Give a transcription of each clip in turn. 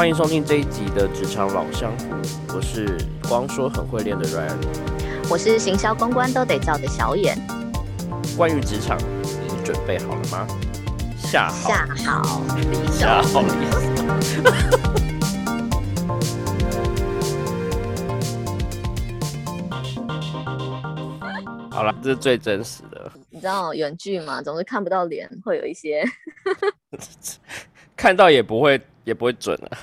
欢迎收听这一集的职场老江湖，我是光说很会练的 Ryan，我是行销公关都得照的小眼。关于职场，你准备好了吗？下好，下好，下好。好了，这是最真实的。你知道远距嘛，总是看不到脸，会有一些 看到也不会也不会准啊。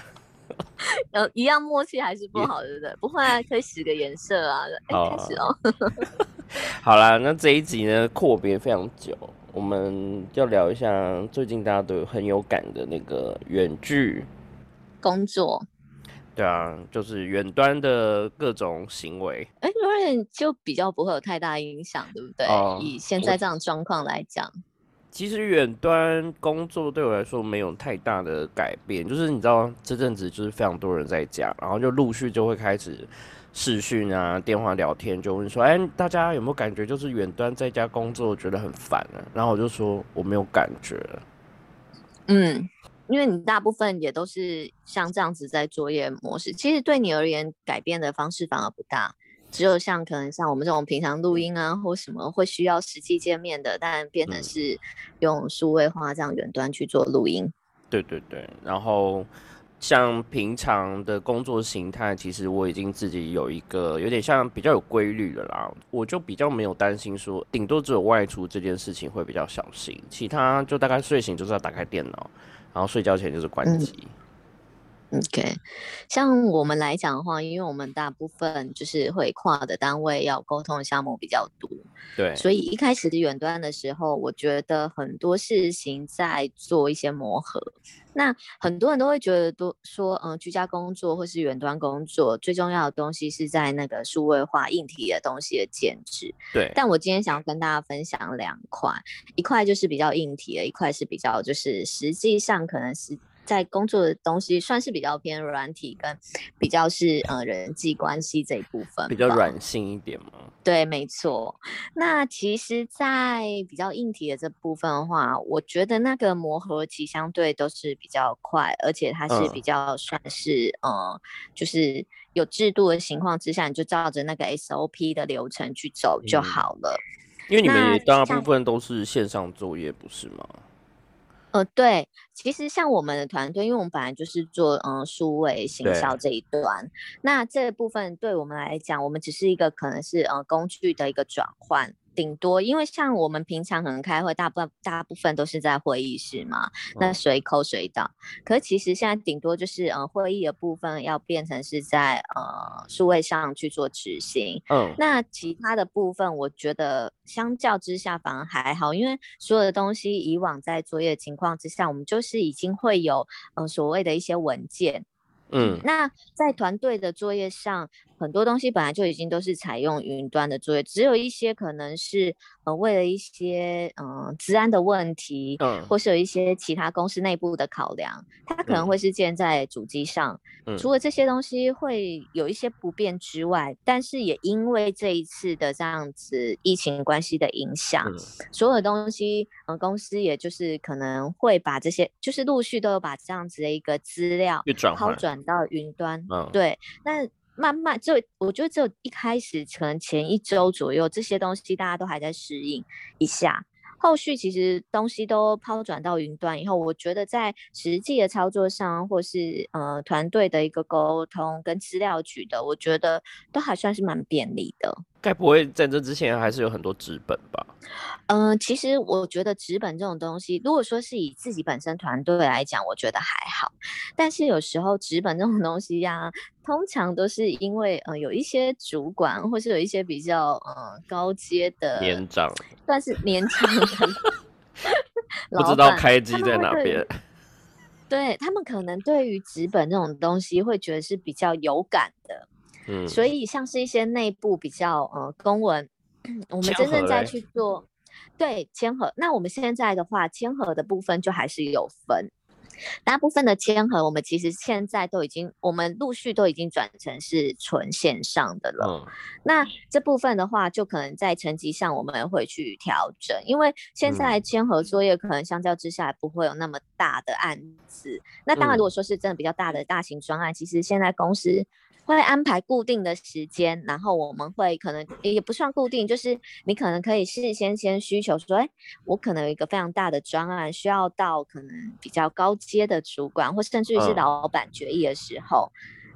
呃，一样默契还是不好，对不对？不会啊，可以使个颜色啊。哎，开始哦。好啦，那这一集呢，阔别非常久，我们要聊一下最近大家都有很有感的那个远距工作。对啊，就是远端的各种行为。哎，有点就比较不会有太大影响，对不对？以现在这样状况来讲。其实远端工作对我来说没有太大的改变，就是你知道这阵子就是非常多人在家，然后就陆续就会开始视讯啊、电话聊天，就问说：“哎，大家有没有感觉就是远端在家工作觉得很烦啊？”然后我就说我没有感觉。嗯，因为你大部分也都是像这样子在作业模式，其实对你而言改变的方式反而不大。只有像可能像我们这种平常录音啊，或什么会需要实际见面的，但变成是用数位化这样远端去做录音。对对对，然后像平常的工作形态，其实我已经自己有一个有点像比较有规律的啦，我就比较没有担心说，顶多只有外出这件事情会比较小心，其他就大概睡醒就是要打开电脑，然后睡觉前就是关机。OK，像我们来讲的话，因为我们大部分就是会跨的单位要沟通的项目比较多，对，所以一开始的远端的时候，我觉得很多事情在做一些磨合。那很多人都会觉得，都说，嗯，居家工作或是远端工作，最重要的东西是在那个数位化硬体的东西的建制。对，但我今天想要跟大家分享两块，一块就是比较硬体的，一块是比较就是实际上可能是。在工作的东西算是比较偏软体，跟比较是呃人际关系这一部分，比较软性一点吗？对，没错。那其实，在比较硬体的这部分的话，我觉得那个磨合期相对都是比较快，而且它是比较算是呃，就是有制度的情况之下，你就照着那个 SOP 的流程去走就好了。因为你们大部分都是线上作业，不是吗？呃，对，其实像我们的团队，因为我们本来就是做嗯数位行销这一端，那这部分对我们来讲，我们只是一个可能是呃工具的一个转换。顶多，因为像我们平常可能开会，大部分大部分都是在会议室嘛，那随口随到。可是其实现在顶多就是，呃，会议的部分要变成是在呃数位上去做执行。嗯，那其他的部分，我觉得相较之下反而还好，因为所有的东西以往在作业情况之下，我们就是已经会有，呃，所谓的一些文件。嗯，那在团队的作业上，很多东西本来就已经都是采用云端的作业，只有一些可能是呃为了一些嗯治安的问题，嗯，或是有一些其他公司内部的考量，它可能会是建在主机上。除了这些东西会有一些不便之外，但是也因为这一次的这样子疫情关系的影响，所有的东西，嗯，公司也就是可能会把这些，就是陆续都有把这样子的一个资料抛转到云端。嗯，对，那慢慢就我觉得只有一开始可能前一周左右这些东西大家都还在适应一下。后续其实东西都抛转到云端以后，我觉得在实际的操作上，或是呃团队的一个沟通跟资料取得，我觉得都还算是蛮便利的。该不会在这之前还是有很多纸本吧？嗯，其实我觉得纸本这种东西，如果说是以自己本身团队来讲，我觉得还好。但是有时候纸本这种东西呀，通常都是因为呃有一些主管，或是有一些比较呃高阶的年长，算是年长的，不知道开机在哪边。对他们可能对于纸本这种东西会觉得是比较有感的。嗯，所以像是一些内部比较呃公文，我们真正在去做对签合。那我们现在的话，签合的部分就还是有分。大部分的签合，我们其实现在都已经，我们陆续都已经转成是纯线上的了。嗯，那这部分的话，就可能在成绩上我们会去调整，因为现在签合作业可能相较之下不会有那么大的案子。那当然，如果说是真的比较大的大型专案，其实现在公司。会安排固定的时间，然后我们会可能也不算固定，就是你可能可以事先先需求说，哎，我可能有一个非常大的专案，需要到可能比较高阶的主管，或甚至于是老板决议的时候，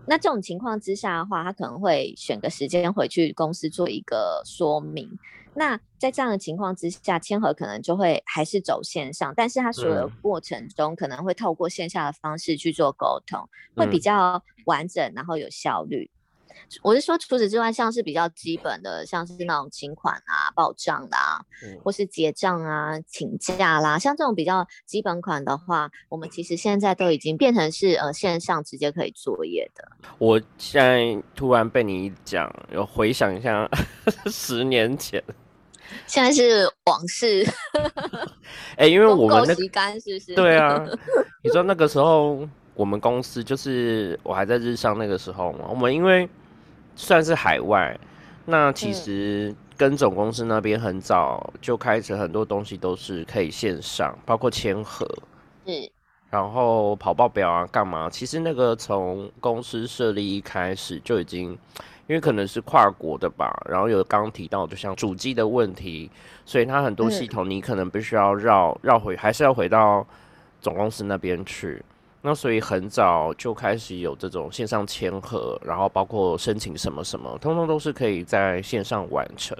那这种情况之下的话，他可能会选个时间回去公司做一个说明。那在这样的情况之下，签合可能就会还是走线上，但是他所有的过程中可能会透过线下的方式去做沟通，会比较完整，然后有效率。我是说，除此之外，像是比较基本的，像是那种请款啊、报账啦，或是结账啊、请假啦，像这种比较基本款的话，我们其实现在都已经变成是呃线上直接可以作业的。我现在突然被你讲，有回想一下 十年前，现在是往事。哎，因为我们那干是不是？对啊，你知道那个时候我们公司就是我还在日上那个时候嘛，我们因为。算是海外，那其实跟总公司那边很早就开始，很多东西都是可以线上，包括签合，嗯，然后跑报表啊，干嘛？其实那个从公司设立一开始就已经，因为可能是跨国的吧，然后有刚刚提到，就像主机的问题，所以它很多系统你可能必须要绕绕回，还是要回到总公司那边去。那所以很早就开始有这种线上签合，然后包括申请什么什么，通通都是可以在线上完成。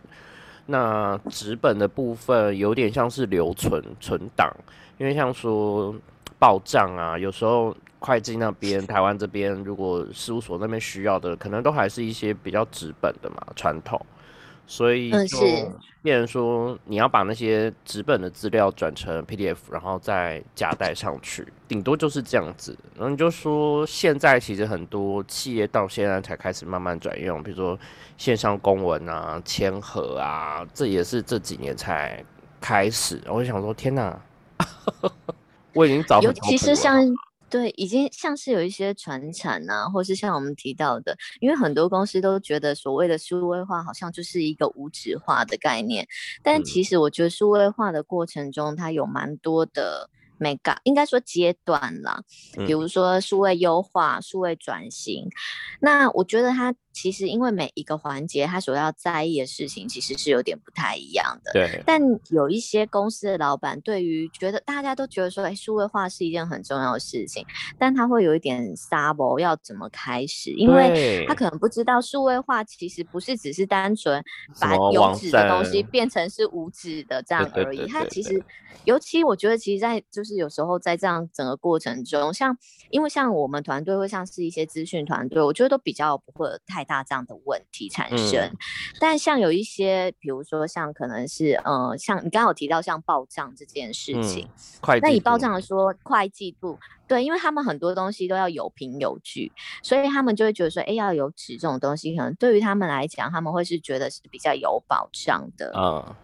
那纸本的部分有点像是留存存档，因为像说报账啊，有时候会计那边、台湾这边，如果事务所那边需要的，可能都还是一些比较纸本的嘛，传统。所以就变成说，你要把那些纸本的资料转成 PDF，然后再加带上去，顶多就是这样子。然后你就说，现在其实很多企业到现在才开始慢慢转用，比如说线上公文啊、签合啊，这也是这几年才开始。我就想说，天哪，我已经早尤其是像。对，已经像是有一些传产啊，或是像我们提到的，因为很多公司都觉得所谓的数位化好像就是一个无纸化的概念，但其实我觉得数位化的过程中，它有蛮多的。美感应该说阶段啦，比如说数位优化、数位转型，那我觉得它其实因为每一个环节他所要在意的事情其实是有点不太一样的。对。但有一些公司的老板对于觉得大家都觉得说，哎，数位化是一件很重要的事情，但他会有一点 sabo 要怎么开始，因为他可能不知道数位化其实不是只是单纯把有纸的东西变成是无纸的这样而已，他其实。尤其我觉得，其实，在就是有时候在这样整个过程中，像因为像我们团队会像是一些资讯团队，我觉得都比较不会有太大这样的问题产生。但像有一些，比如说像可能是呃，像你刚刚有提到像报账这件事情，那以报账来说，会计部对，因为他们很多东西都要有凭有据，所以他们就会觉得说，哎，要有纸这种东西，可能对于他们来讲，他们会是觉得是比较有保障的。嗯。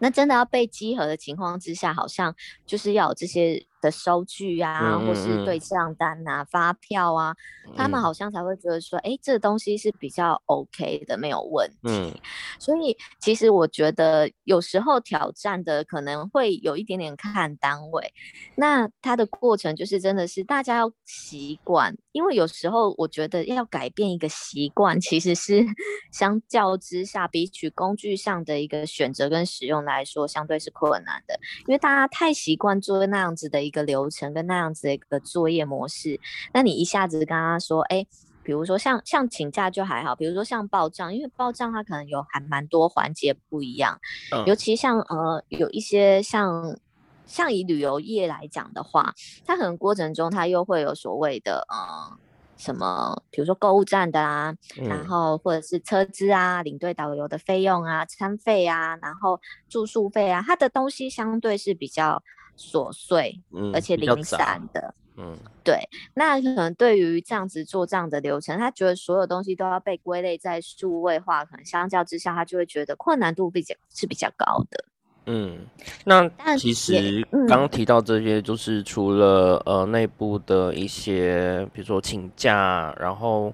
那真的要被稽核的情况之下，好像就是要有这些。的收据啊，或是对账单啊、发票啊，他们好像才会觉得说，哎，这个东西是比较 OK 的，没有问题。所以其实我觉得有时候挑战的可能会有一点点看单位。那它的过程就是真的是大家要习惯，因为有时候我觉得要改变一个习惯，其实是 相较之下，比起工具上的一个选择跟使用来说，相对是困难的，因为大家太习惯做那样子的一。个流程跟那样子的一个作业模式，那你一下子跟他说，哎，比如说像像请假就还好，比如说像报账，因为报账它可能有还蛮多环节不一样，尤其像呃有一些像像以旅游业来讲的话，它可能过程中它又会有所谓的呃什么，比如说购物站的啊，然后或者是车资啊、领队导游的费用啊、餐费啊，然后住宿费啊，它的东西相对是比较。琐碎，而且零散的，嗯，对。那可能对于这样子做这样的流程，他觉得所有东西都要被归类在数位化，可能相较之下，他就会觉得困难度比较是比较高的。嗯，那其实刚刚提到这些，就是除了呃内部的一些，比如说请假，然后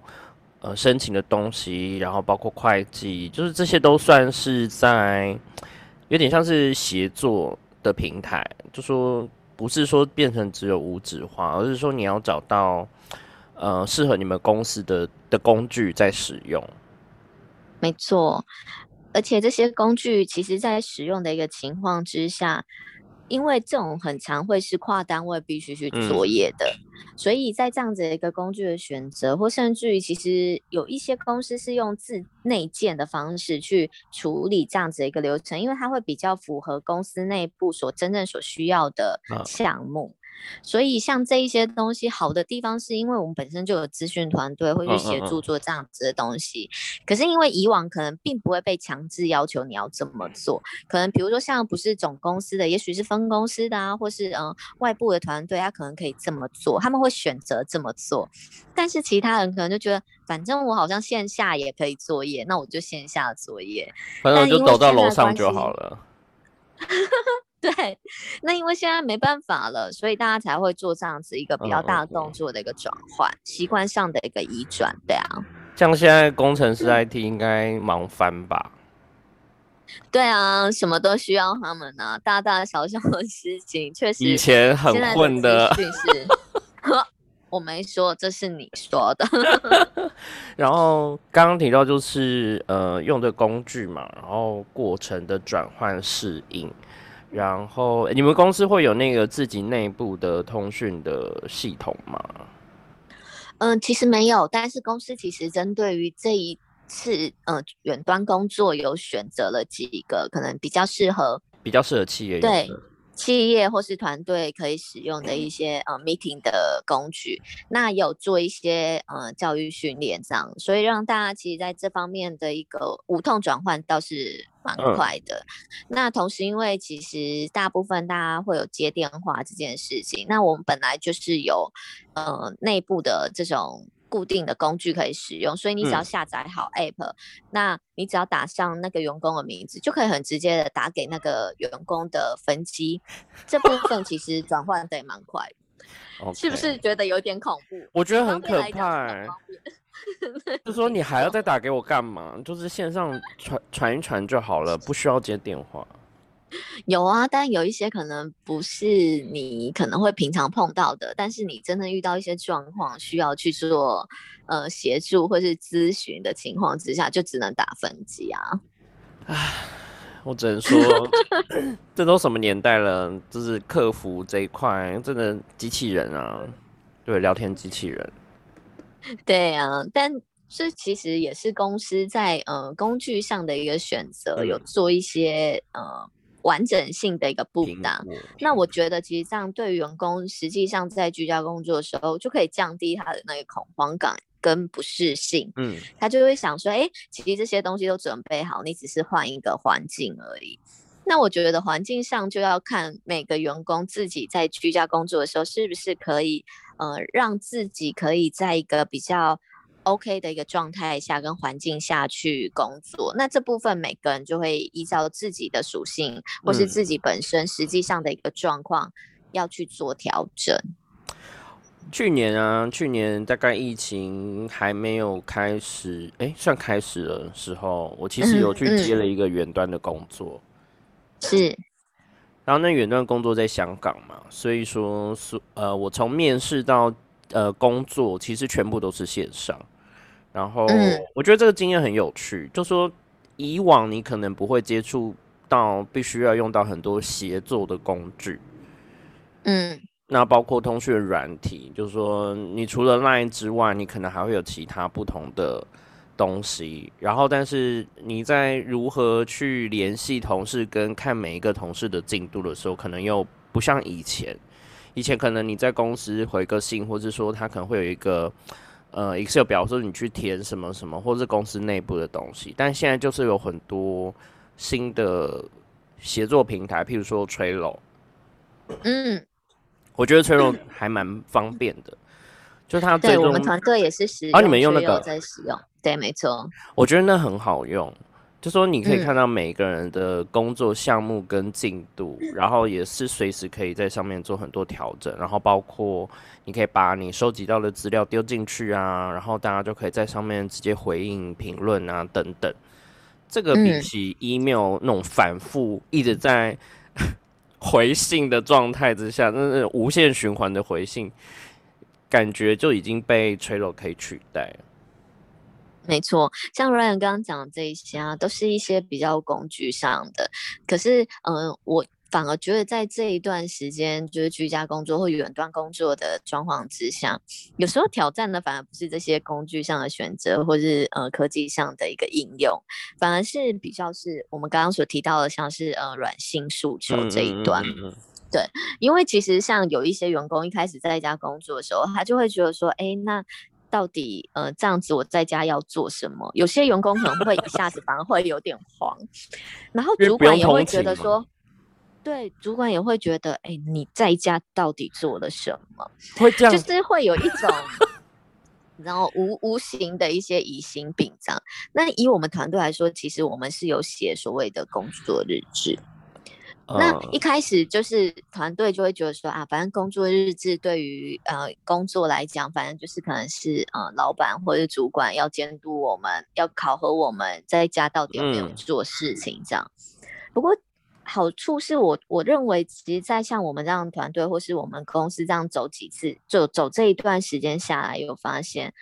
呃申请的东西，然后包括会计，就是这些都算是在有点像是协作的平台，就说不是说变成只有无纸化，而是说你要找到呃适合你们公司的的工具在使用。没错。而且这些工具其实，在使用的一个情况之下，因为这种很常会是跨单位必须去作业的，所以在这样子的一个工具的选择，或甚至于其实有一些公司是用自内建的方式去处理这样子的一个流程，因为它会比较符合公司内部所真正所需要的项目。所以像这一些东西好的地方，是因为我们本身就有资讯团队会去协助做这样子的东西。可是因为以往可能并不会被强制要求你要这么做，可能比如说像不是总公司的，也许是分公司的啊，或是嗯外部的团队，他可能可以这么做，他们会选择这么做。但是其他人可能就觉得，反正我好像线下也可以作业，那我就线下作业，反正我就走到楼上就好了。对，那因为现在没办法了，所以大家才会做这样子一个比较大的动作的一个转换，习惯上的一个移转，对啊。像现在工程师 IT 应该忙翻吧？对啊，什么都需要他们啊，大大小小的事情，确实。以前很混的。是，我没说，这是你说的。然后刚刚提到就是呃用的工具嘛，然后过程的转换适应。然后你们公司会有那个自己内部的通讯的系统吗？嗯，其实没有，但是公司其实针对于这一次呃远端工作，有选择了几个可能比较适合、比较适合企业对。企业或是团队可以使用的一些呃 meeting 的工具，那有做一些呃教育训练这样，所以让大家其实在这方面的一个无痛转换倒是蛮快的。那同时，因为其实大部分大家会有接电话这件事情，那我们本来就是有呃内部的这种。固定的工具可以使用，所以你只要下载好 App，那你只要打上那个员工的名字，就可以很直接的打给那个员工的分机。这部分其实转换的也蛮快，是不是觉得有点恐怖？我觉得很可怕。就说 你还要再打给我干嘛？就是线上传传一传就好了，不需要接电话。有啊，但有一些可能不是你可能会平常碰到的，但是你真的遇到一些状况需要去做呃协助或是咨询的情况之下，就只能打分机啊。唉，我只能说，这都什么年代了，就是客服这一块真的机器人啊，对，聊天机器人。对啊，但这其实也是公司在呃工具上的一个选择，有做一些呃。完整性的一个布达，那我觉得其实这样对员工实际上在居家工作的时候，就可以降低他的那个恐慌感跟不适性。嗯，他就会想说，哎，其实这些东西都准备好，你只是换一个环境而已。那我觉得环境上就要看每个员工自己在居家工作的时候，是不是可以，呃，让自己可以在一个比较。OK 的一个状态下跟环境下去工作，那这部分每个人就会依照自己的属性或是自己本身实际上的一个状况要去做调整。去年啊，去年大概疫情还没有开始，哎，算开始的时候，我其实有去接了一个远端的工作。是，然后那远端工作在香港嘛，所以说是呃，我从面试到呃工作，其实全部都是线上。然后我觉得这个经验很有趣，就说以往你可能不会接触到必须要用到很多协作的工具，嗯，那包括通讯软体，就是说你除了 Line 之外，你可能还会有其他不同的东西。然后，但是你在如何去联系同事跟看每一个同事的进度的时候，可能又不像以前。以前可能你在公司回个信，或者说他可能会有一个。呃，Excel 表示你去填什么什么，或是公司内部的东西，但现在就是有很多新的协作平台，譬如说 Trello。嗯，我觉得 Trello 还蛮方便的，就它对我们团队也是使用，啊，你们用那个在使用，对，没错。我觉得那很好用，就说你可以看到每个人的工作项目跟进度，然后也是随时可以在上面做很多调整，然后包括你可以把你收集到的资料丢进去啊，然后大家就可以在上面直接回应评论啊等等。这个比起 email 那种反复一直在 回信的状态之下，那是无限循环的回信，感觉就已经被 Trello 可以取代了。没错，像 Ryan 刚刚讲的这一些啊，都是一些比较工具上的。可是，嗯，我反而觉得在这一段时间，就是居家工作或远端工作的状况之下，有时候挑战的反而不是这些工具上的选择，或是呃科技上的一个应用，反而是比较是我们刚刚所提到的，像是呃软性诉求这一段。对，因为其实像有一些员工一开始在家工作的时候，他就会觉得说，哎，那。到底呃这样子我在家要做什么？有些员工可能会一下子反而会有点慌，然后主管也会觉得说，对，主管也会觉得，哎，你在家到底做了什么？会这样，就是会有一种，然后无无形的一些疑心病这样。那以我们团队来说，其实我们是有写所谓的工作日志。那一开始就是团队就会觉得说啊，反正工作日志对于呃工作来讲，反正就是可能是呃老板或者主管要监督我们，要考核我们在家到底有没有做事情这样。不过好处是我我认为，其实，在像我们这样团队或是我们公司这样走几次，就走这一段时间下来，有发现。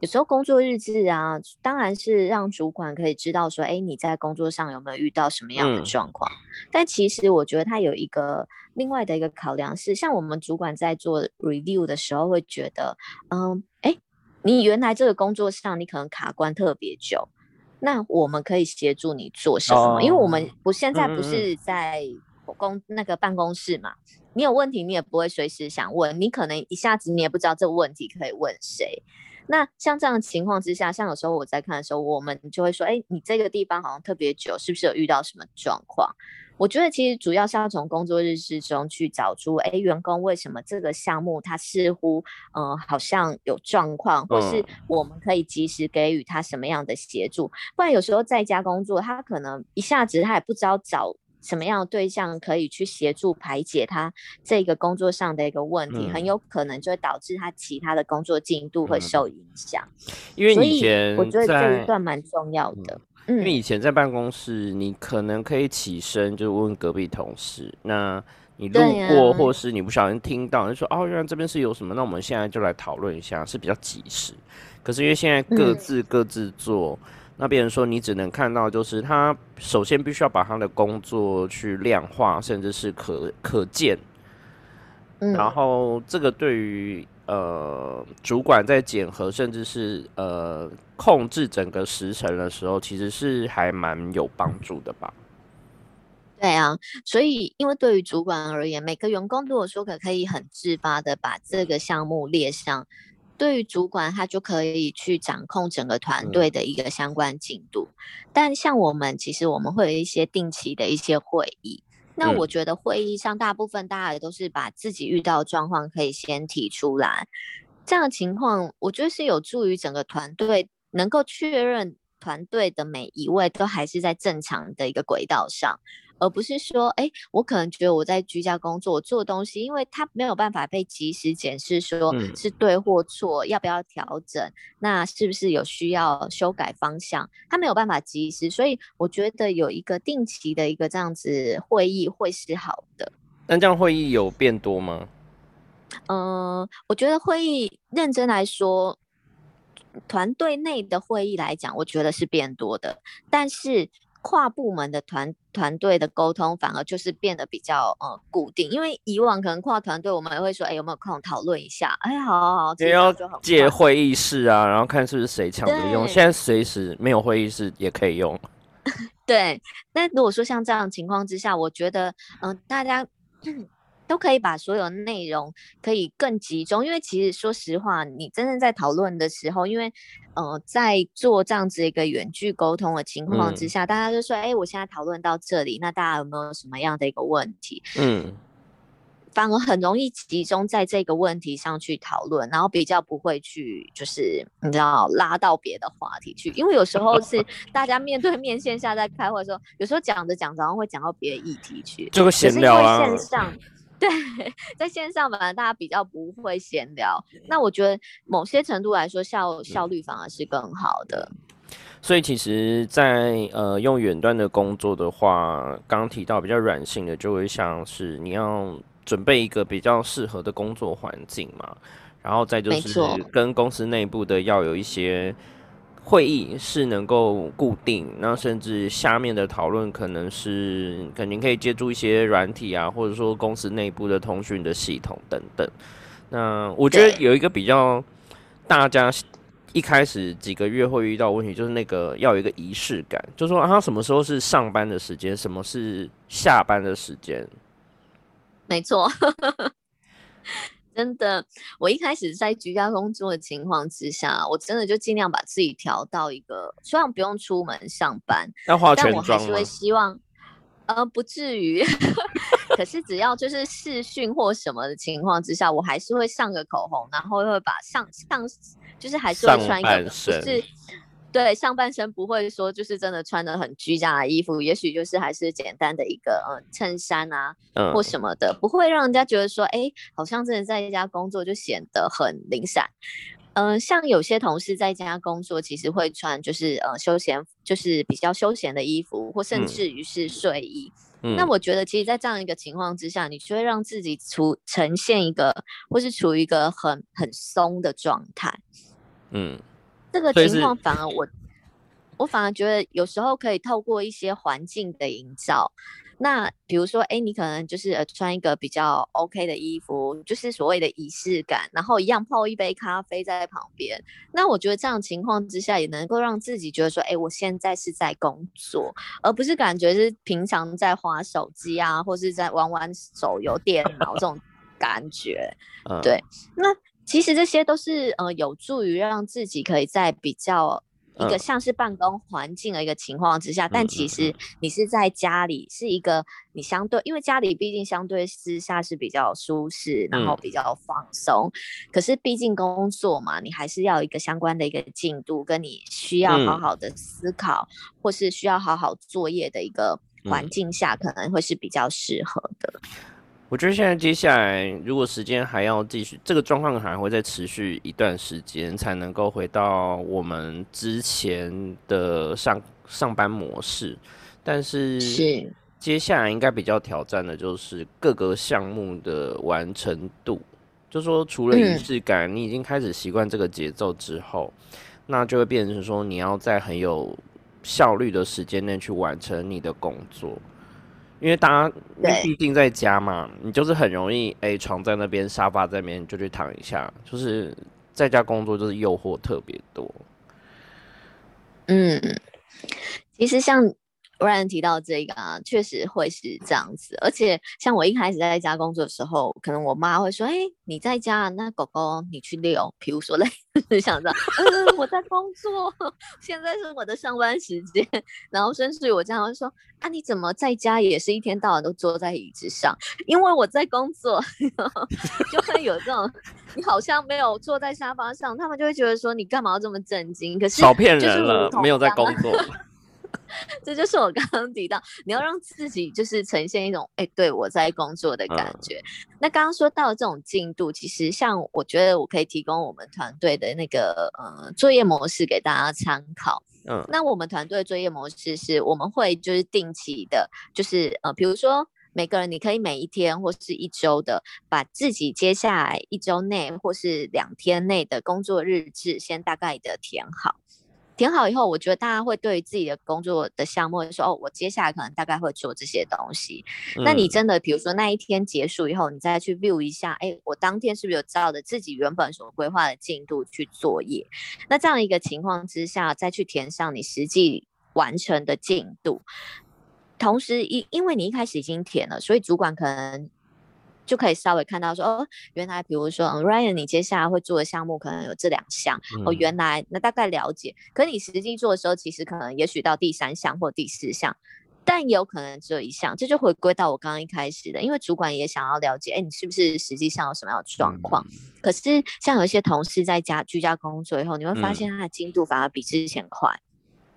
有时候工作日志啊，当然是让主管可以知道说，哎，你在工作上有没有遇到什么样的状况？但其实我觉得他有一个另外的一个考量是，像我们主管在做 review 的时候，会觉得，嗯，哎，你原来这个工作上你可能卡关特别久，那我们可以协助你做什么？因为我们不现在不是在公那个办公室嘛，你有问题你也不会随时想问，你可能一下子你也不知道这个问题可以问谁。那像这样的情况之下，像有时候我在看的时候，我们就会说，哎，你这个地方好像特别久，是不是有遇到什么状况？我觉得其实主要是要从工作日志中去找出，哎，员工为什么这个项目他似乎，嗯，好像有状况，或是我们可以及时给予他什么样的协助？不然有时候在家工作，他可能一下子他也不知道找。什么样的对象可以去协助排解他这个工作上的一个问题，很有可能就会导致他其他的工作进度会受影响。因为以前我觉得这一段蛮重要的。因为以前在办公室，你可能可以起身就问隔壁同事，那你路过或是你不小心听到，就说哦，原来这边是有什么，那我们现在就来讨论一下，是比较及时。可是因为现在各自各自做。那别人说你只能看到，就是他首先必须要把他的工作去量化，甚至是可可见。然后这个对于呃主管在检核，甚至是呃控制整个时程的时候，其实是还蛮有帮助的吧？对啊，所以因为对于主管而言，每个员工如果说可可以很自发的把这个项目列上。对于主管，他就可以去掌控整个团队的一个相关进度。但像我们，其实我们会有一些定期的一些会议。那我觉得会议上大部分大家也都是把自己遇到的状况可以先提出来。这样的情况，我觉得是有助于整个团队能够确认团队的每一位都还是在正常的一个轨道上。而不是说，哎，我可能觉得我在居家工作我做东西，因为它没有办法被及时检视，说是对或错，要不要调整，那是不是有需要修改方向，它没有办法及时，所以我觉得有一个定期的一个这样子会议会是好的。那这样会议有变多吗？嗯，我觉得会议认真来说，团队内的会议来讲，我觉得是变多的，但是。跨部门的团团队的沟通反而就是变得比较呃固定，因为以往可能跨团队我们也会说，哎有没有空讨论一下？哎好好好，也要借会议室啊，然后看是不是谁抢着用。现在随时没有会议室也可以用。对，那如果说像这样情况之下，我觉得嗯大家。都可以把所有内容可以更集中，因为其实说实话，你真正在讨论的时候，因为呃，在做这样子一个远距沟通的情况之下，大家就说，哎，我现在讨论到这里，那大家有没有什么样的一个问题？嗯，反而很容易集中在这个问题上去讨论，然后比较不会去就是你知道拉到别的话题去，因为有时候是 大家面对面线下在开会的时候，有时候讲着讲着然后会讲到别的议题去，就会闲聊啊。线上 对，在线上反而大家比较不会闲聊，那我觉得某些程度来说效效率反而是更好的。所以其实，在呃用远端的工作的话，刚刚提到比较软性的，就会像是你要。准备一个比较适合的工作环境嘛，然后再就是跟公司内部的要有一些会议是能够固定，那甚至下面的讨论可能是肯定可以借助一些软体啊，或者说公司内部的通讯的系统等等。那我觉得有一个比较大家一开始几个月会遇到问题，就是那个要有一个仪式感，就说啊，什么时候是上班的时间，什么是下班的时间。没错，真的，我一开始在居家工作的情况之下，我真的就尽量把自己调到一个，希望不用出门上班，但我还是会希望，呃，不至于。可是只要就是视讯或什么的情况之下，我还是会上个口红，然后会把上上，就是还是会穿一个不是。对上半身不会说就是真的穿的很居家的衣服，也许就是还是简单的一个嗯衬衫啊，或什么的，不会让人家觉得说哎，好像真的在一家工作就显得很零散。嗯，像有些同事在家工作，其实会穿就是呃休闲，就是比较休闲的衣服，或甚至于是睡衣。那我觉得，其实，在这样一个情况之下，你就会让自己处呈现一个，或是处于一个很很松的状态。嗯。这个情况反而我，我反而觉得有时候可以透过一些环境的营造，那比如说，哎，你可能就是呃穿一个比较 OK 的衣服，就是所谓的仪式感，然后一样泡一杯咖啡在旁边。那我觉得这样情况之下，也能够让自己觉得说，哎，我现在是在工作，而不是感觉是平常在划手机啊，或是在玩玩手游电脑这种感觉。对，那。其实这些都是呃有助于让自己可以在比较一个像是办公环境的一个情况之下，但其实你是在家里是一个你相对，因为家里毕竟相对私下是比较舒适，然后比较放松。可是毕竟工作嘛，你还是要一个相关的一个进度，跟你需要好好的思考，或是需要好好作业的一个环境下，可能会是比较适合的。我觉得现在接下来，如果时间还要继续，这个状况还会再持续一段时间，才能够回到我们之前的上上班模式。但是，是接下来应该比较挑战的就是各个项目的完成度。就说除了仪式感，你已经开始习惯这个节奏之后，那就会变成说你要在很有效率的时间内去完成你的工作。因为大家毕竟在家嘛，你就是很容易哎，床在那边，沙发在那边，就去躺一下。就是在家工作，就是诱惑特别多。嗯，其实像。不然提到这个啊，确实会是这样子。而且像我一开始在家工作的时候，可能我妈会说：“哎，你在家，那狗狗你去遛。”比如说 嘞，想着，嗯，我在工作，现在是我的上班时间。然后甚至于我这样会说：“啊，你怎么在家也是一天到晚都坐在椅子上？因为我在工作，就会有这种你好像没有坐在沙发上，他们就会觉得说你干嘛要这么震惊？可是少骗人了，没有在工作。”这就是我刚刚提到，你要让自己就是呈现一种哎，对我在工作的感觉。那刚刚说到这种进度，其实像我觉得我可以提供我们团队的那个呃作业模式给大家参考。嗯，那我们团队作业模式是我们会就是定期的，就是呃，比如说每个人你可以每一天或是一周的，把自己接下来一周内或是两天内的工作日志先大概的填好。填好以后，我觉得大家会对自己的工作的项目说：“哦，我接下来可能大概会做这些东西。”那你真的，比如说那一天结束以后，你再去 view 一下，哎，我当天是不是有照着自己原本所规划的进度去作业？那这样一个情况之下，再去填上你实际完成的进度。同时，因因为你一开始已经填了，所以主管可能。就可以稍微看到说哦，原来比如说嗯，Ryan，你接下来会做的项目可能有这两项哦，原来那大概了解。可你实际做的时候，其实可能也许到第三项或第四项，但有可能只有一项，这就回归到我刚刚一开始的，因为主管也想要了解，哎，你是不是实际上有什么样的状况？可是像有一些同事在家居家工作以后，你会发现他的进度反而比之前快。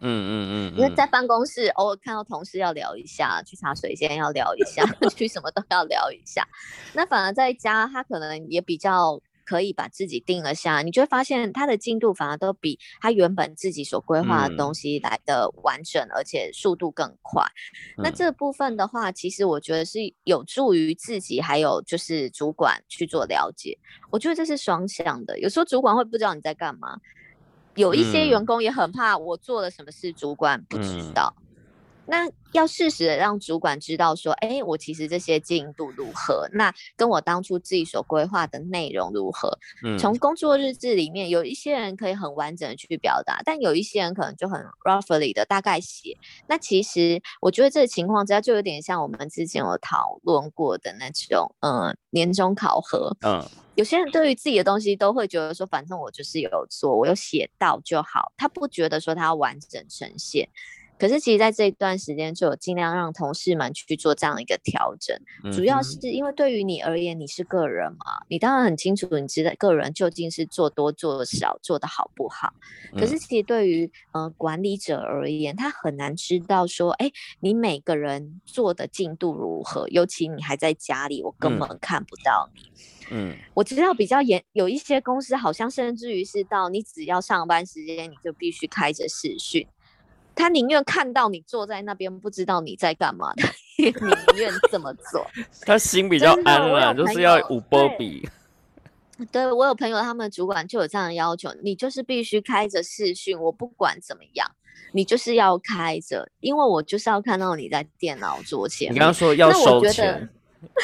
嗯嗯嗯，因为在办公室偶尔看到同事要聊一下，去茶水间要聊一下，去什么都要聊一下，那反而在家他可能也比较。可以把自己定了下，你就会发现他的进度反而都比他原本自己所规划的东西来的完整，而且速度更快。那这部分的话，其实我觉得是有助于自己，还有就是主管去做了解。我觉得这是双向的。有时候主管会不知道你在干嘛，有一些员工也很怕我做了什么事，主管不知道。那要适时的让主管知道说，哎，我其实这些进度如何？那跟我当初自己所规划的内容如何？嗯，从工作日志里面，有一些人可以很完整的去表达，但有一些人可能就很 roughly 的大概写。那其实我觉得这个情况之下，就有点像我们之前有讨论过的那种，嗯，年终考核。嗯，有些人对于自己的东西都会觉得说，反正我就是有做，我有写到就好，他不觉得说他要完整呈现。可是，其实，在这一段时间，就有尽量让同事们去做这样一个调整。主要是因为对于你而言，你是个人嘛，你当然很清楚，你知道个人究竟是做多做少，做的好不好。可是，其实对于呃管理者而言，他很难知道说，哎，你每个人做的进度如何。尤其你还在家里，我根本看不到你。嗯，我知道比较严，有一些公司好像甚至于是到你只要上班时间，你就必须开着视讯。他宁愿看到你坐在那边，不知道你在干嘛，他 也宁愿这么做。他心比较安稳，就是要五波比。对我有朋友，他们主管就有这样的要求，你就是必须开着视讯，我不管怎么样，你就是要开着，因为我就是要看到你在电脑桌前。你刚刚说要收钱，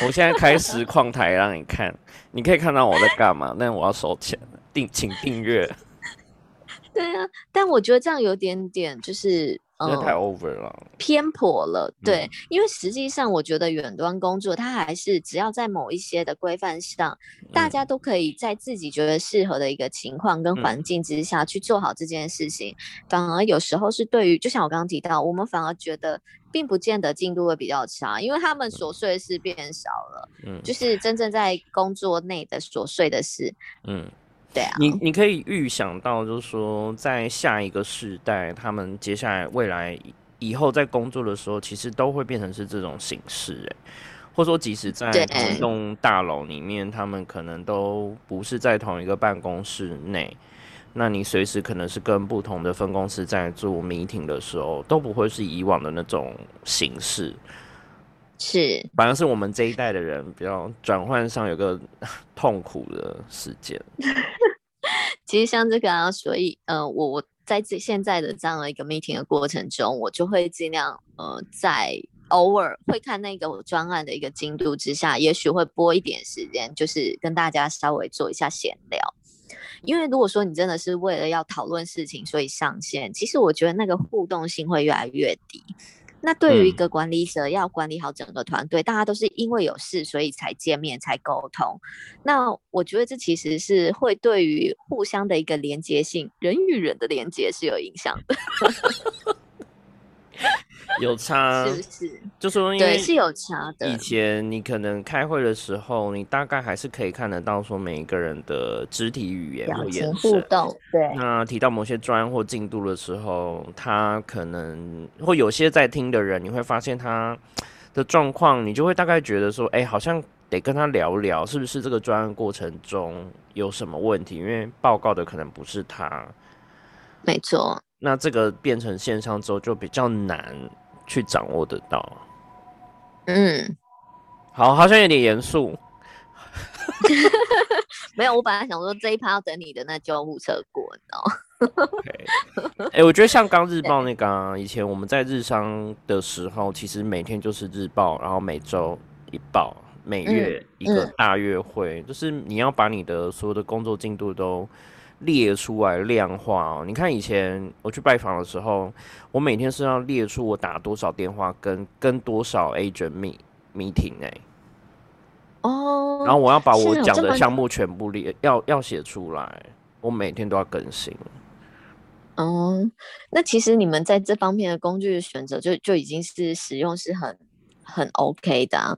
我现在开实况台让你看，你可以看到我在干嘛，但我要收钱，订请订阅。对啊，但我觉得这样有点点就是，嗯，太 over 了，偏颇了。对，因为实际上我觉得远端工作，它还是只要在某一些的规范上，大家都可以在自己觉得适合的一个情况跟环境之下去做好这件事情。反而有时候是对于，就像我刚刚提到，我们反而觉得并不见得进度会比较差，因为他们琐碎的事变少了，嗯，就是真正在工作内的琐碎的事，嗯。你你可以预想到，就是说，在下一个世代，他们接下来未来以后在工作的时候，其实都会变成是这种形式，哎，或者说，即使在同栋大楼里面，他们可能都不是在同一个办公室内，那你随时可能是跟不同的分公司在做 meeting 的时候，都不会是以往的那种形式，是，反而是我们这一代的人比较转换上有个 痛苦的事件。其实像这个啊，所以呃，我我在这现在的这样的一个 meeting 的过程中，我就会尽量呃，在偶尔会看那个专案的一个进度之下，也许会拨一点时间，就是跟大家稍微做一下闲聊。因为如果说你真的是为了要讨论事情，所以上线，其实我觉得那个互动性会越来越低。那对于一个管理者要管理好整个团队，大家都是因为有事所以才见面才沟通。那我觉得这其实是会对于互相的一个连接性，人与人的连接是有影响的。有差是不是？就说对是有差的。以前你可能开会的时候，你大概还是可以看得到说每一个人的肢体语言或眼神互动。对。那提到某些专或进度的时候，他可能或有些在听的人，你会发现他的状况，你就会大概觉得说，哎，好像得跟他聊聊，是不是这个专案过程中有什么问题？因为报告的可能不是他。没错。那这个变成线上之后，就比较难。去掌握得到，嗯，好，好像有点严肃。没有，我本来想说这一趴要等你的那救护车过，你知道哎，我觉得像刚日报那个，啊以前我们在日商的时候，其实每天就是日报，然后每周一报，每月一个大月会，就是你要把你的所有的工作进度都。列出来量化哦，你看以前我去拜访的时候，我每天是要列出我打多少电话，跟跟多少 agent meet meeting 哎，哦，然后我要把我讲的项目全部列，要要写出来，我每天都要更新。哦，那其实你们在这方面的工具的选择，就就已经是使用是很很 OK 的。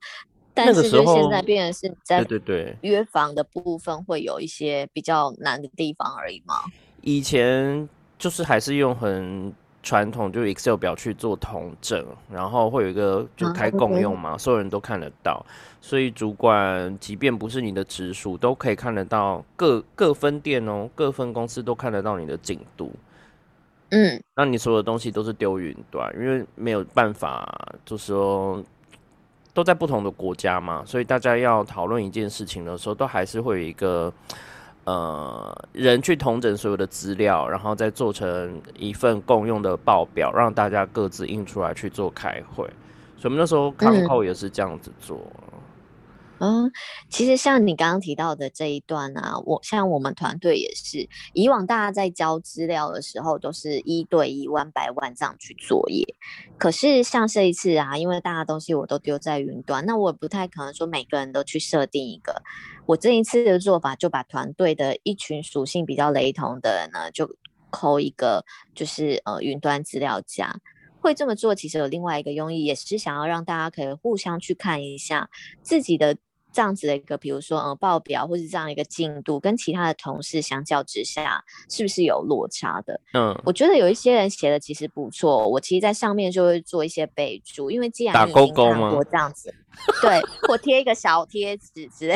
但是就现在变的是在对对对约房的部分会有一些比较难的地方而已嘛？以前就是还是用很传统，就 Excel 表去做统整，然后会有一个就开共用嘛，所有人都看得到，所以主管即便不是你的直属，都可以看得到各各分店哦，各分公司都看得到你的进度。嗯，那你所有的东西都是丢云端，因为没有办法，就是说都在不同的国家嘛，所以大家要讨论一件事情的时候，都还是会有一个呃人去统整所有的资料，然后再做成一份共用的报表，让大家各自印出来去做开会。所以我们那时候康后也是这样子做。嗯，嗯其实像你刚刚提到的这一段啊，我像我们团队也是，以往大家在交资料的时候都是一对一、万百万这样去作业。可是像这一次啊，因为大家东西我都丢在云端，那我不太可能说每个人都去设定一个。我这一次的做法，就把团队的一群属性比较雷同的人呢，就扣一个，就是呃云端资料夹。会这么做，其实有另外一个用意，也是想要让大家可以互相去看一下自己的。这样子的一个，比如说，嗯，报表或是这样一个进度，跟其他的同事相较之下，是不是有落差的？嗯，我觉得有一些人写的其实不错，我其实在上面就会做一些备注，因为既然打勾勾吗？我这样子，对，我贴一个小贴纸之类，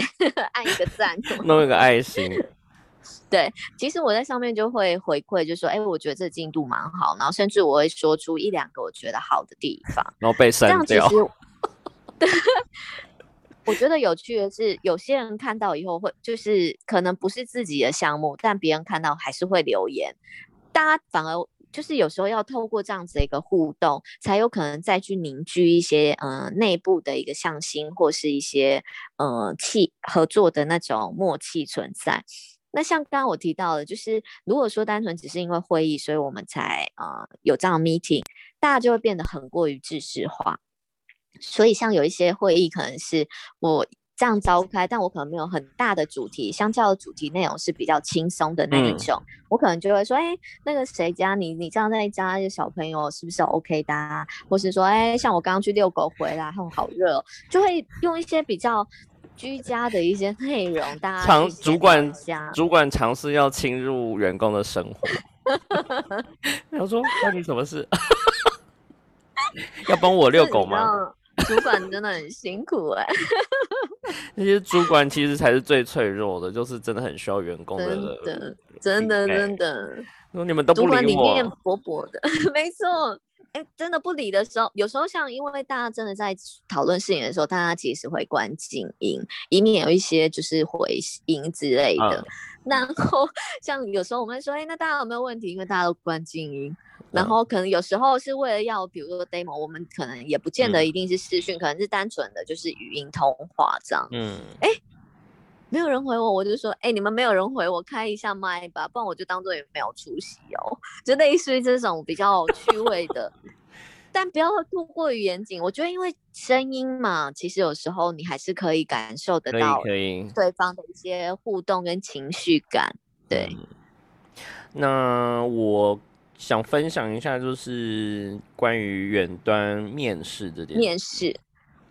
按一个赞，弄一个爱心。对，其实我在上面就会回馈，就说，哎，我觉得这进度蛮好，然后甚至我会说出一两个我觉得好的地方，然后被删掉。对。我觉得有趣的是，有些人看到以后会，就是可能不是自己的项目，但别人看到还是会留言。大家反而就是有时候要透过这样子的一个互动，才有可能再去凝聚一些呃内部的一个向心，或是一些呃契合作的那种默契存在。那像刚刚我提到的，就是如果说单纯只是因为会议，所以我们才呃有这样 meeting，大家就会变得很过于知识化。所以，像有一些会议，可能是我这样召开，但我可能没有很大的主题，相较的主题内容是比较轻松的那一种，我可能就会说，哎，那个谁家你你这样在家的小朋友是不是 OK 的？或是说，哎，像我刚刚去遛狗回来，后好热，就会用一些比较居家的一些内容，大家尝主管主管尝试要侵入员工的生活，他说关你什么事？要帮我遛狗吗？主管真的很辛苦哎，那些主管其实才是最脆弱的，就是真的很需要员工的。真的，真的，真的。说你们都不理我，薄薄的，没错。哎，真的不理的时候，有时候像因为大家真的在讨论事情的时候，大家其实会关静音，以免有一些就是回音之类的。然后像有时候我们说，哎，那大家有没有问题？因为大家都关静音。然后可能有时候是为了要，比如说 demo，我们可能也不见得一定是视讯，可能是单纯的就是语音通话这样。嗯，哎，没有人回我，我就说，哎，你们没有人回我，开一下麦吧，不然我就当做也没有出席哦。就类似于这种比较趣味的，但不要太过于严谨。我觉得因为声音嘛，其实有时候你还是可以感受得到对方的一些互动跟情绪感。对，那我。想分享一下，就是关于远端面试这件面试。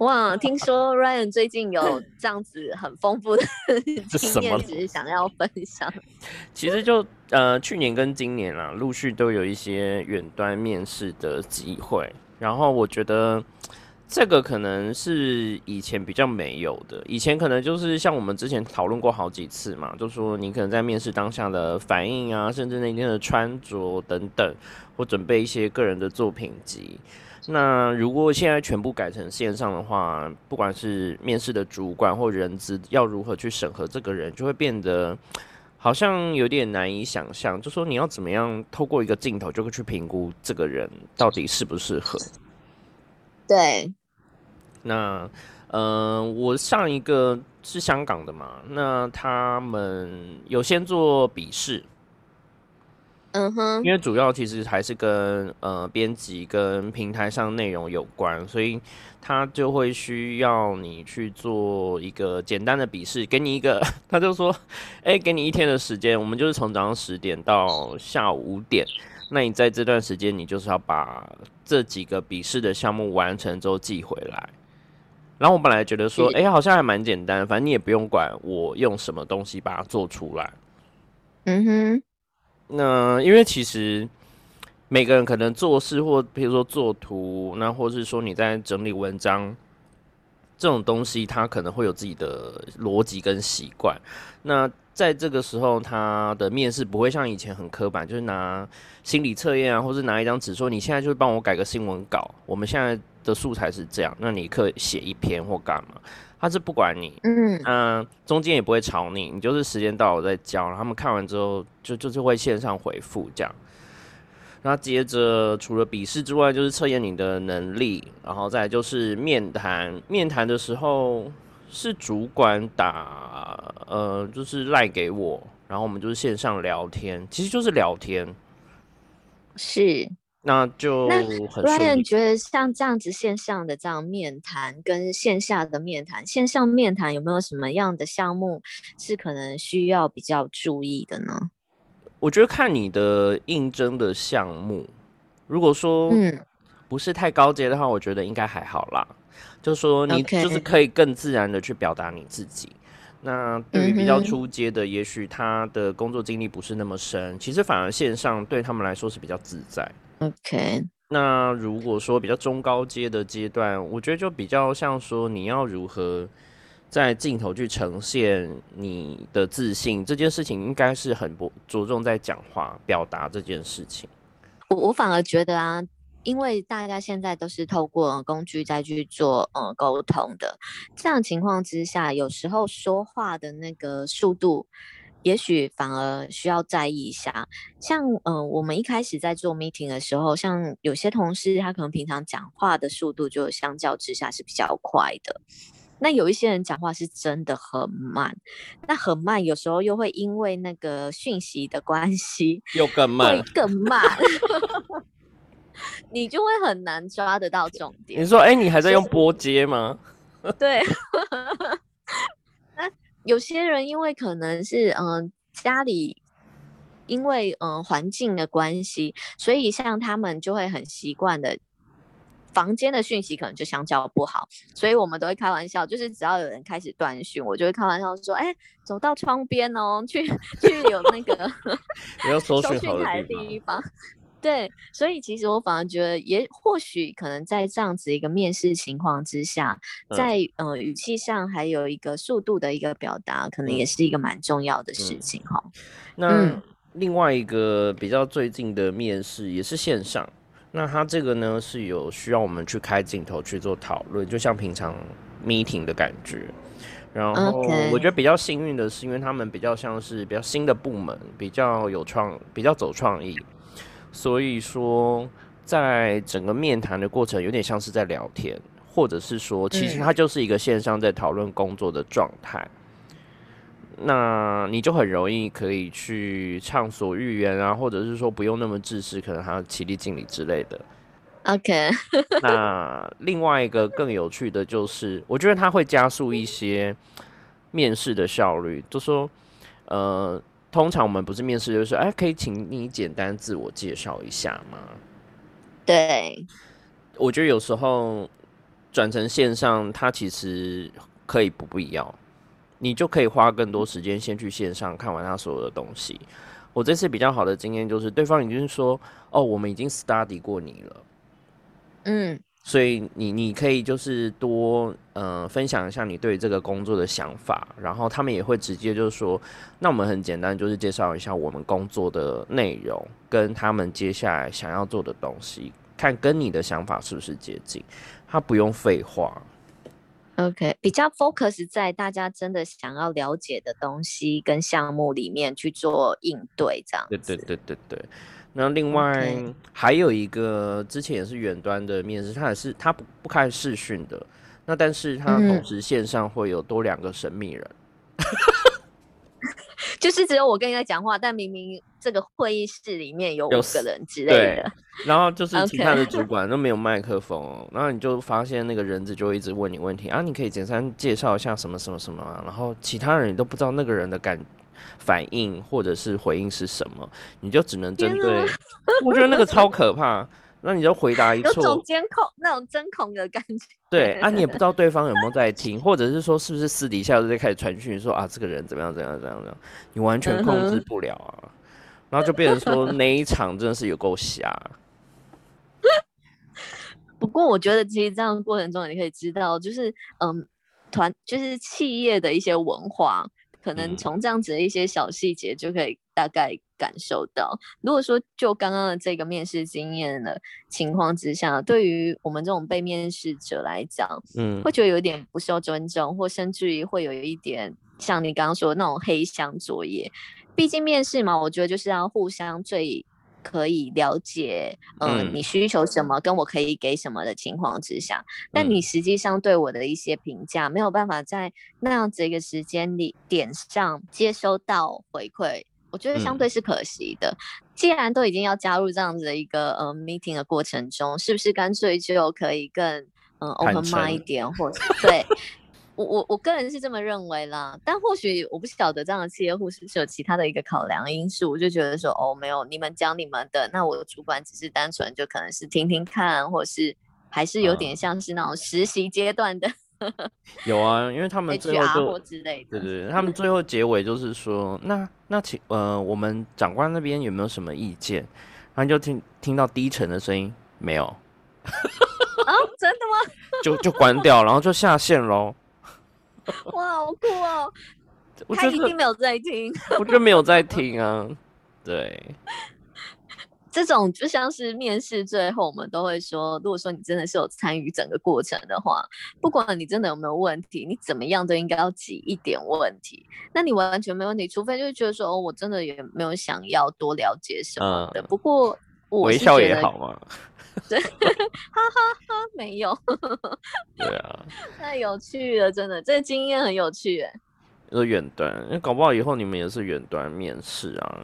哇，听说 Ryan 最近有 这样子很丰富的 经验，只是想要分享。其实就呃，去年跟今年啊，陆续都有一些远端面试的机会，然后我觉得。这个可能是以前比较没有的，以前可能就是像我们之前讨论过好几次嘛，就说你可能在面试当下的反应啊，甚至那天的穿着等等，或准备一些个人的作品集。那如果现在全部改成线上的话，不管是面试的主管或人资要如何去审核这个人，就会变得好像有点难以想象。就说你要怎么样透过一个镜头就会去评估这个人到底适不适合？对。那，嗯，我上一个是香港的嘛，那他们有先做笔试，嗯哼，因为主要其实还是跟呃编辑跟平台上内容有关，所以他就会需要你去做一个简单的笔试，给你一个，他就说，哎，给你一天的时间，我们就是从早上十点到下午五点。那你在这段时间，你就是要把这几个笔试的项目完成之后寄回来。然后我本来觉得说，哎，好像还蛮简单，反正你也不用管我用什么东西把它做出来。嗯哼。那因为其实每个人可能做事或比如说做图，那或是说你在整理文章这种东西，他可能会有自己的逻辑跟习惯。那在这个时候，他的面试不会像以前很刻板，就是拿心理测验啊，或是拿一张纸说你现在就帮我改个新闻稿，我们现在。的素材是这样，那你可以写一篇或干嘛？他是不管你，嗯嗯，中间也不会吵你，你就是时间到了再交，他们看完之后就就是会线上回复这样。那接着除了笔试之外，就是测验你的能力，然后再就是面谈。面谈的时候是主管打呃，就是赖给我，然后我们就是线上聊天，其实就是聊天，是。那就那 Ryan 觉得像这样子线上的这样面谈跟线下的面谈，线上面谈有没有什么样的项目是可能需要比较注意的呢？我觉得看你的应征的项目，如果说嗯不是太高阶的话，我觉得应该还好啦。就说你就是可以更自然的去表达你自己。那对于比较初阶的，也许他的工作经历不是那么深，其实反而线上对他们来说是比较自在。OK，那如果说比较中高阶的阶段，我觉得就比较像说你要如何在镜头去呈现你的自信这件事情，应该是很不着重在讲话表达这件事情。我我反而觉得啊，因为大家现在都是透过工具再去做呃沟通的，这样情况之下，有时候说话的那个速度。也许反而需要在意一下，像嗯，我们一开始在做 meeting 的时候，像有些同事他可能平常讲话的速度就相较之下是比较快的，那有一些人讲话是真的很慢，那很慢有时候又会因为那个讯息的关系 又更慢，更慢，你就会很难抓得到重点。你说，哎，你还在用波接吗？对。有些人因为可能是嗯家里因为嗯环境的关系，所以像他们就会很习惯的房间的讯息可能就相较不好，所以我们都会开玩笑，就是只要有人开始断讯，我就会开玩笑说，哎，走到窗边哦，去去有那个收讯台的地方。对，所以其实我反而觉得，也或许可能在这样子一个面试情况之下，在呃语气上还有一个速度的一个表达，可能也是一个蛮重要的事情哈。那另外一个比较最近的面试也是线上，那它这个呢是有需要我们去开镜头去做讨论，就像平常 meeting 的感觉。然后我觉得比较幸运的是，因为他们比较像是比较新的部门，比较有创，比较走创意。所以说，在整个面谈的过程，有点像是在聊天，或者是说，其实它就是一个线上在讨论工作的状态。那你就很容易可以去畅所欲言啊，或者是说不用那么自私，可能还要起立敬礼之类的。OK。那另外一个更有趣的就是，我觉得它会加速一些面试的效率。就说，呃。通常我们不是面试，就是哎，可以请你简单自我介绍一下吗？对，我觉得有时候转成线上，它其实可以不必要，你就可以花更多时间先去线上看完他所有的东西。我这次比较好的经验就是，对方已经说哦，我们已经 study 过你了，嗯。所以你你可以就是多呃分享一下你对这个工作的想法，然后他们也会直接就是说，那我们很简单就是介绍一下我们工作的内容跟他们接下来想要做的东西，看跟你的想法是不是接近，他不用废话。OK，比较 focus 在大家真的想要了解的东西跟项目里面去做应对，这样。对对对对对。那另外还有一个之前也是远端的面试，他也是他不不开视讯的，那但是他同时线上会有多两个神秘人，就是只有我跟你在讲话，但明明这个会议室里面有五个人之类的，然后就是其他的主管都没有麦克风，然后你就发现那个人子就一直问你问题啊，你可以简单介绍一下什么什么什么，然后其他人你都不知道那个人的感。反应或者是回应是什么，你就只能针对。我觉得那个超可怕。那你就回答一错，有种监控那种针孔的感觉。对啊，你也不知道对方有没有在听，或者是说是不是私底下就在开始传讯说啊，这个人怎么样怎样怎样怎样，你完全控制不了啊。然后就变成说 那一场真的是有够瞎。不过我觉得其实这样过程中你可以知道，就是嗯，团就是企业的一些文化，可能从这样子的一些小细节就可以大概。感受到，如果说就刚刚的这个面试经验的情况之下，对于我们这种被面试者来讲，嗯，会觉得有点不受尊重，或甚至于会有一点像你刚刚说的那种黑箱作业。毕竟面试嘛，我觉得就是要互相最可以了解，嗯，你需求什么，跟我可以给什么的情况之下，但你实际上对我的一些评价没有办法在那样子一个时间里点上接收到回馈。我觉得相对是可惜的。既然都已经要加入这样子的一个呃 meeting 的过程中，是不是干脆就可以更嗯 open mind 一点，或者对我我我个人是这么认为啦。但或许我不晓得这样的企业护士是有其他的一个考量因素，我就觉得说哦没有，你们讲你们的，那我的主管只是单纯就可能是听听看，或是还是有点像是那种实习阶段的。有啊，因为他们最后就对对对，他们最后结尾就是说，那那请呃，我们长官那边有没有什么意见？然后就听听到低沉的声音，没有。啊，真的吗？就就关掉，然后就下线喽。哇，好酷哦！他一定没有在听，我觉得没有在听啊。对。这种就像是面试，最后我们都会说，如果说你真的是有参与整个过程的话，不管你真的有没有问题，你怎么样都应该要挤一点问题。那你完全没问题，除非就是觉得说，哦，我真的也没有想要多了解什么的。不过微笑也好嘛。对，哈哈哈，没有。对啊。太有趣了，真的，这经验很有趣哎。是远端，那搞不好以后你们也是远端面试啊。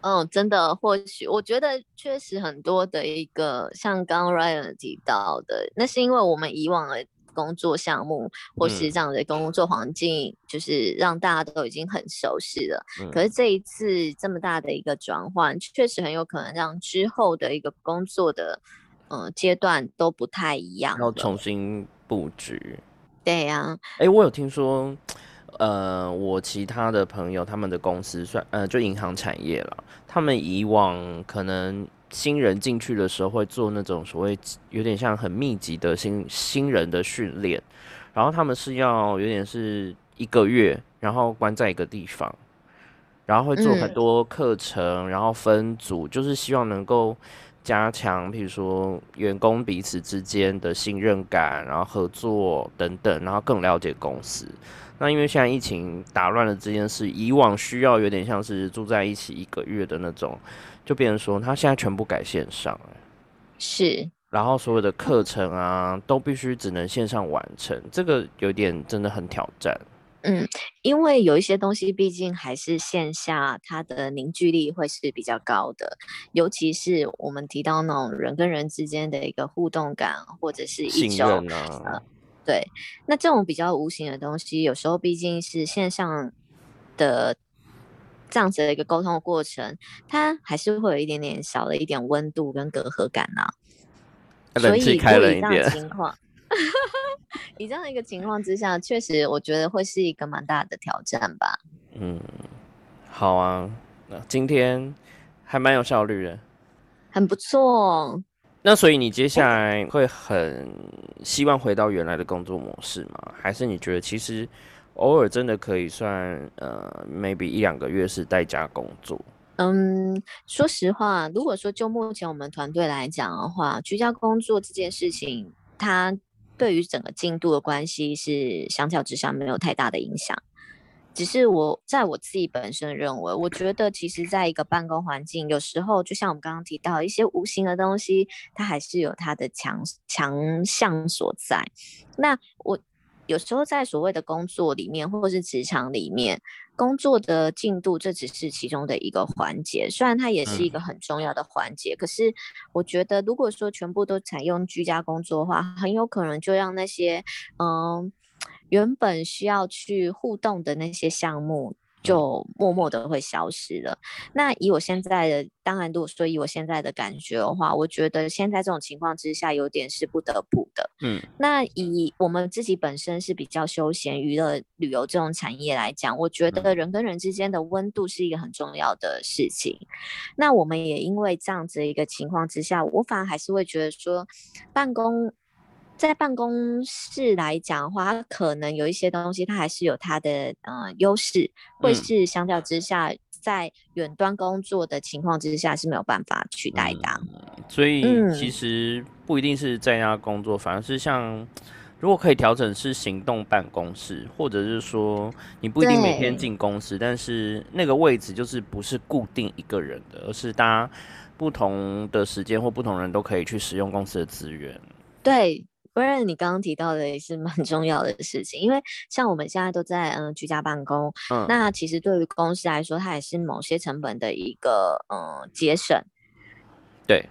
嗯，真的，或许我觉得确实很多的一个，像刚刚 Ryan 提到的，那是因为我们以往的工作项目或是这样的工作环境，就是让大家都已经很熟悉了。可是这一次这么大的一个转换，确实很有可能让之后的一个工作的呃阶段都不太一样，要重新布局。对呀，哎，我有听说。呃，我其他的朋友，他们的公司算呃，就银行产业了。他们以往可能新人进去的时候会做那种所谓有点像很密集的新新人的训练，然后他们是要有点是一个月，然后关在一个地方，然后会做很多课程，然后分组，就是希望能够加强，比如说员工彼此之间的信任感，然后合作等等，然后更了解公司。那因为现在疫情打乱了这件事，以往需要有点像是住在一起一个月的那种，就变成说他现在全部改线上，是，然后所有的课程啊都必须只能线上完成，这个有点真的很挑战。嗯，因为有一些东西毕竟还是线下，它的凝聚力会是比较高的，尤其是我们提到那种人跟人之间的一个互动感，或者是一种啊。对，那这种比较无形的东西，有时候毕竟是线上的这样子的一个沟通的过程，它还是会有一点点小的一点温度跟隔阂感呐。所以，以这样的情况，以这样的一个情况之下，确实我觉得会是一个蛮大的挑战吧。嗯，好啊，那今天还蛮有效率的，很不错。那所以你接下来会很希望回到原来的工作模式吗？还是你觉得其实偶尔真的可以算呃，maybe 一两个月是在家工作？嗯，说实话，如果说就目前我们团队来讲的话，居家工作这件事情，它对于整个进度的关系是相较之下没有太大的影响。只是我在我自己本身认为，我觉得其实在一个办公环境，有时候就像我们刚刚提到一些无形的东西，它还是有它的强强项所在。那我有时候在所谓的工作里面，或者是职场里面，工作的进度这只是其中的一个环节，虽然它也是一个很重要的环节，可是我觉得如果说全部都采用居家工作的话，很有可能就让那些嗯。原本需要去互动的那些项目，就默默的会消失了。那以我现在的，当然，如果说以我现在的感觉的话，我觉得现在这种情况之下，有点是不得不的。嗯，那以我们自己本身是比较休闲娱乐旅游这种产业来讲，我觉得人跟人之间的温度是一个很重要的事情。那我们也因为这样子一个情况之下，我反而还是会觉得说，办公。在办公室来讲的话，它可能有一些东西，它还是有它的呃优势，会是相较之下，在远端工作的情况之下是没有办法取代的。所以其实不一定是在家工作，反而是像如果可以调整是行动办公室，或者是说你不一定每天进公司，但是那个位置就是不是固定一个人的，而是大家不同的时间或不同人都可以去使用公司的资源。对。不然你刚刚提到的也是蛮 重要的事情，因为像我们现在都在嗯居家办公，嗯，那其实对于公司来说，它也是某些成本的一个嗯节省，对，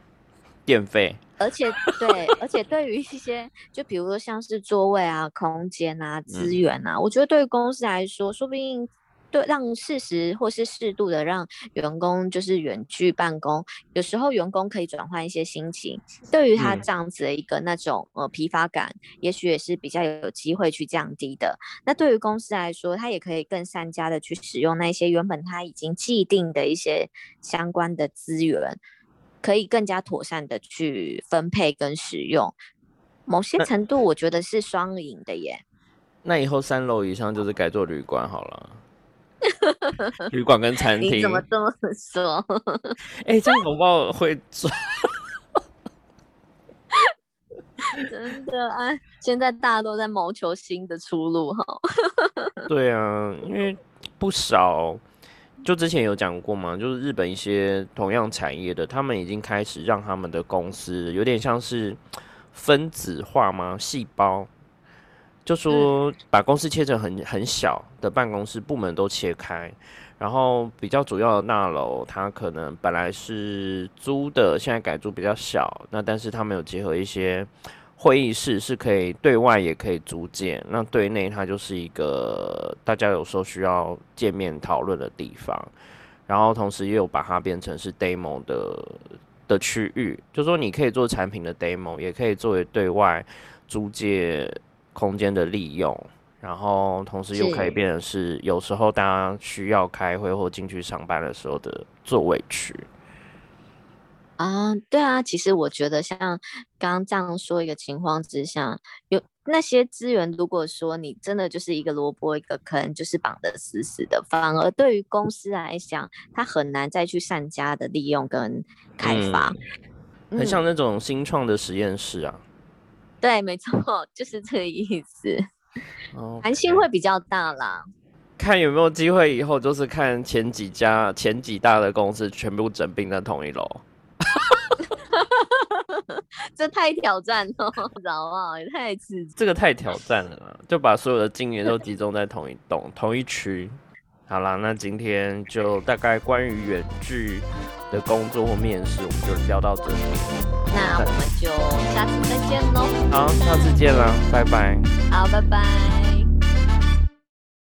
电费，而且对，而且对于一些就比如说像是座位啊、空间啊、资源啊，我觉得对于公司来说，说不定。对，让适时或是适度的让员工就是远距办公，有时候员工可以转换一些心情，对于他这样子的一个那种呃疲乏感，也许也是比较有机会去降低的。那对于公司来说，他也可以更善加的去使用那些原本他已经既定的一些相关的资源，可以更加妥善的去分配跟使用。某些程度，我觉得是双赢的耶。那以后三楼以上就是改做旅馆好了。旅馆跟餐厅，你怎么这么说？哎，这样恐怕会赚。真的啊，现在大家都在谋求新的出路哈。对啊，因为不少，就之前有讲过嘛，就是日本一些同样产业的，他们已经开始让他们的公司有点像是分子化吗？细胞。就说把公司切成很很小的办公室部门都切开，然后比较主要的大楼，它可能本来是租的，现在改租比较小。那但是他们有结合一些会议室，是可以对外也可以租借。那对内它就是一个大家有时候需要见面讨论的地方。然后同时也有把它变成是 demo 的的区域，就说你可以做产品的 demo，也可以作为对外租借。空间的利用，然后同时又可以变成是有时候大家需要开会或进去上班的时候的座位区。啊，对啊，其实我觉得像刚刚这样说一个情况之下，有那些资源，如果说你真的就是一个萝卜一个坑，就是绑得死死的，反而对于公司来讲，它很难再去善加的利用跟开发。很像那种新创的实验室啊。对，没错，就是这个意思。弹性会比较大啦。看有没有机会，以后就是看前几家、前几大的公司全部整并在同一楼。这太挑战了，知道吗？也太刺激。这个太挑战了，就把所有的精力都集中在同一栋、同一区。好啦，那今天就大概关于远距的工作或面试，我们就聊到这里。那我们就下次再见喽。好，下次见了，拜拜。好，拜拜。